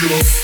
Get up.